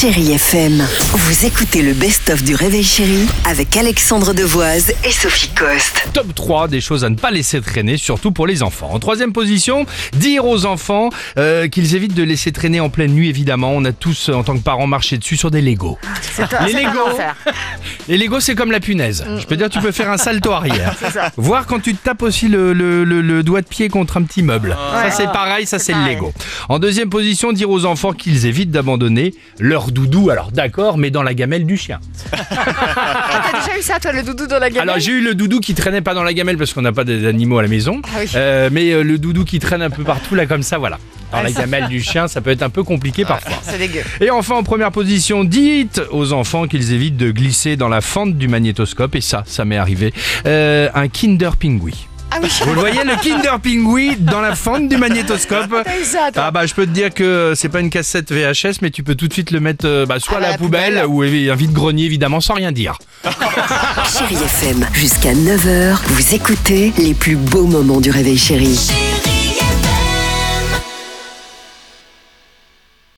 Chérie FM. Vous écoutez le best-of du Réveil Chéri avec Alexandre Devoise et Sophie Coste. Top 3 des choses à ne pas laisser traîner, surtout pour les enfants. En troisième position, dire aux enfants euh, qu'ils évitent de laisser traîner en pleine nuit, évidemment. On a tous, en tant que parents, marché dessus sur des Legos. Les Legos, les Legos, c'est comme la punaise. Je peux dire, tu peux faire un salto arrière. Voir quand tu te tapes aussi le, le- le- le doigt de pied contre un petit meuble. Ça, c'est pareil, ça, c'est le. Lego. En deuxième position, dire aux enfants qu'ils évitent d'abandonner leur doudou. Alors, d'accord, mais dans la gamelle du chien. T'as déjà eu ça, toi, le doudou dans la gamelle Alors j'ai eu le doudou qui traînait pas dans la gamelle parce qu'on n'a pas d'animaux à la maison, Ah oui. Euh, mais euh, le doudou qui traîne un peu partout là comme ça, voilà. Dans Ah, la gamelle du chien, ça peut être un peu compliqué parfois. C'est dégueu. Et enfin en première position, dites aux enfants qu'ils évitent de glisser dans la fente du magnétoscope et ça, ça m'est arrivé. Euh, un Kinder Pingui. Ah oui, Vous le voyez le Kinder Pingui dans la fente du magnétoscope toi. ah bah je peux te dire que c'est pas une cassette VHS mais tu peux tout de suite le mettre euh, bah, soit Ah, à la, poubelle, poubelle. ou un vide-grenier évidemment sans rien dire. Chérie FM, jusqu'à 9h, vous écoutez les plus beaux moments du Réveil Chéri. Chérie